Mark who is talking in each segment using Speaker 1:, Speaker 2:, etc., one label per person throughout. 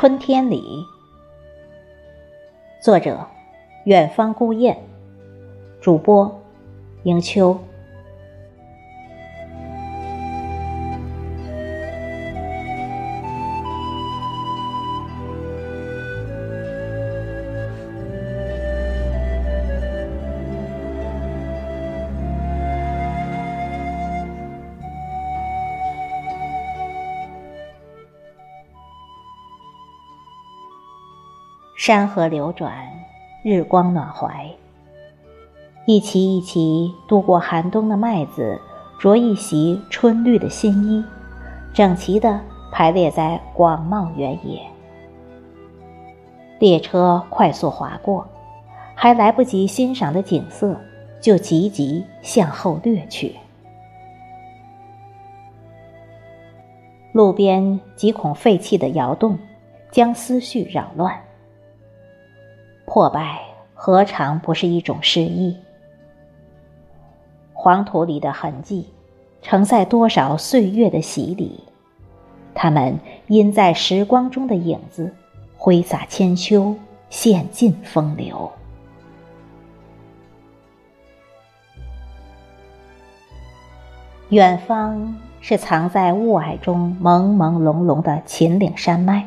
Speaker 1: 春天里，作者：远方孤雁，主播：迎秋。山河流转，日光暖怀。一齐一齐度过寒冬的麦子，着一袭春绿的新衣，整齐地排列在广袤原野。列车快速划过，还来不及欣赏的景色，就急急向后掠去。路边几孔废弃的窑洞，将思绪扰乱。破败何尝不是一种诗意？黄土里的痕迹，承载多少岁月的洗礼？它们因在时光中的影子，挥洒千秋，献尽风流。远方是藏在雾霭中朦朦胧胧的秦岭山脉，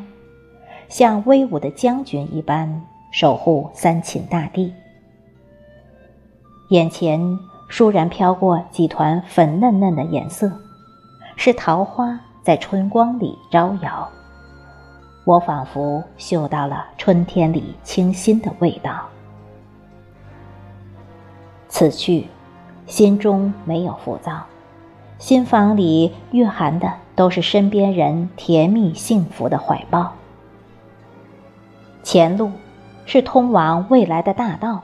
Speaker 1: 像威武的将军一般。守护三秦大地，眼前倏然飘过几团粉嫩嫩的颜色，是桃花在春光里招摇。我仿佛嗅到了春天里清新的味道。此去，心中没有浮躁，心房里蕴含的都是身边人甜蜜幸福的怀抱。前路。是通往未来的大道，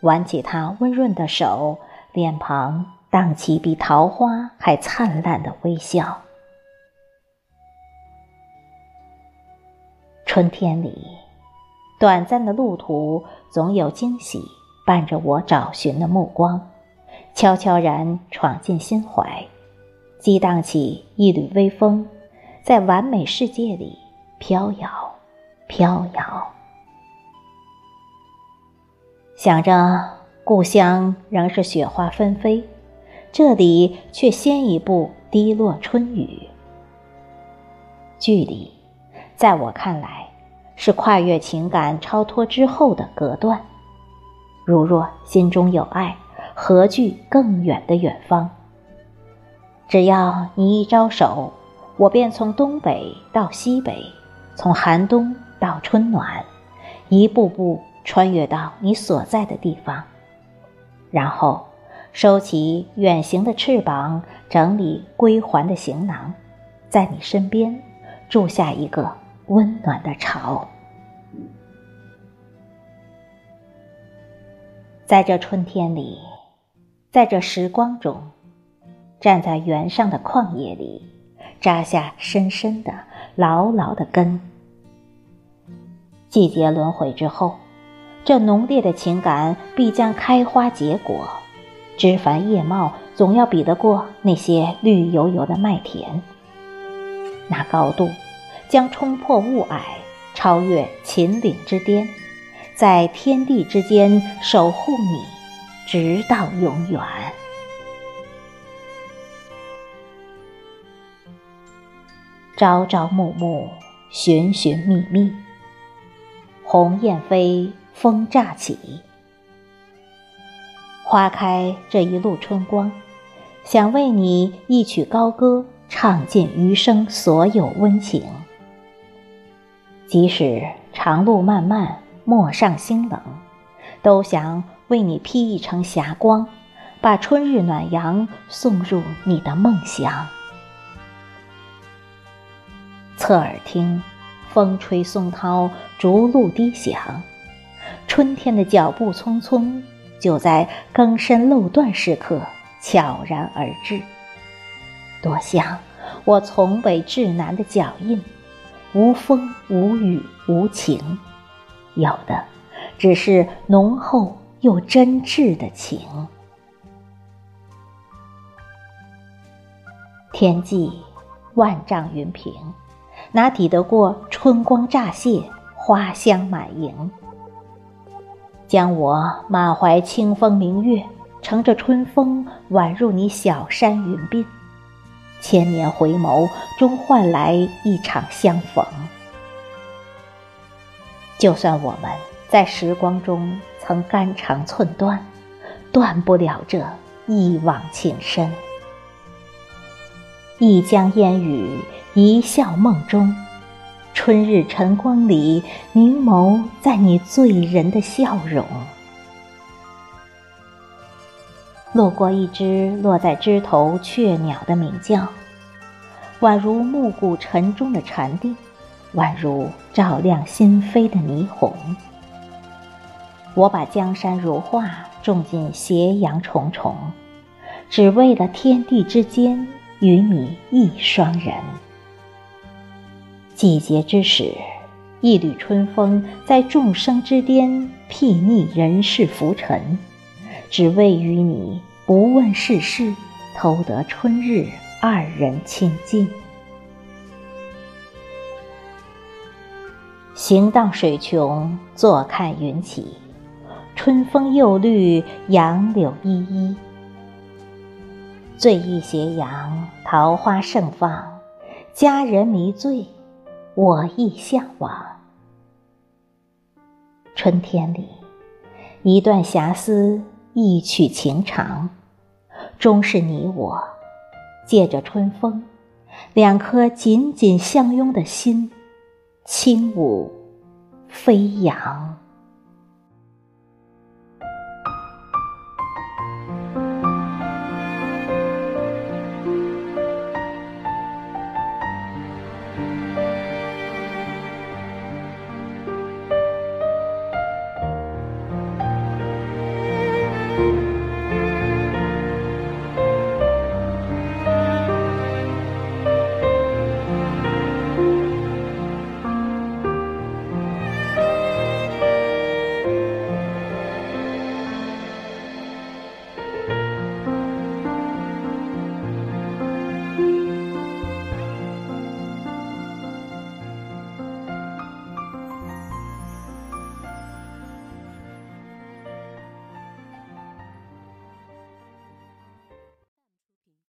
Speaker 1: 挽起他温润的手，脸庞荡起比桃花还灿烂的微笑。春天里，短暂的路途总有惊喜伴着我找寻的目光，悄悄然闯进心怀，激荡起一缕微风，在完美世界里飘摇，飘摇。想着故乡仍是雪花纷飞，这里却先一步滴落春雨。距离，在我看来，是跨越情感超脱之后的隔断。如若心中有爱，何惧更远的远方？只要你一招手，我便从东北到西北，从寒冬到春暖，一步步。穿越到你所在的地方，然后收起远行的翅膀，整理归还的行囊，在你身边筑下一个温暖的巢。在这春天里，在这时光中，站在原上的旷野里，扎下深深的、牢牢的根。季节轮回之后。这浓烈的情感必将开花结果，枝繁叶茂，总要比得过那些绿油油的麦田。那高度将冲破雾霭，超越秦岭之巅，在天地之间守护你，直到永远。朝朝暮暮，寻寻觅觅，鸿雁飞。风乍起，花开这一路春光，想为你一曲高歌，唱尽余生所有温情。即使长路漫漫，陌上心冷，都想为你披一层霞光，把春日暖阳送入你的梦乡。侧耳听，风吹松涛，竹露滴响。春天的脚步匆匆，就在更深漏断时刻悄然而至。多像我从北至南的脚印，无风无雨无晴，有的只是浓厚又真挚的情。天际万丈云平，哪抵得过春光乍泄，花香满盈？将我满怀清风明月，乘着春风宛入你小山云鬓，千年回眸，终换来一场相逢。就算我们在时光中曾肝肠寸断，断不了这一往情深。一江烟雨，一笑梦中。春日晨光里，凝眸在你醉人的笑容。路过一只落在枝头雀鸟的鸣叫，宛如暮鼓晨钟的禅定，宛如照亮心扉的霓虹。我把江山如画种进斜阳重重，只为了天地之间与你一双人。季节之始，一缕春风在众生之巅睥睨人世浮沉，只为与你不问世事，偷得春日二人清静。行荡水穷，坐看云起，春风又绿，杨柳依依。醉意斜阳，桃花盛放，佳人迷醉。我亦向往。春天里，一段遐思，一曲情长，终是你我借着春风，两颗紧紧相拥的心，轻舞飞扬。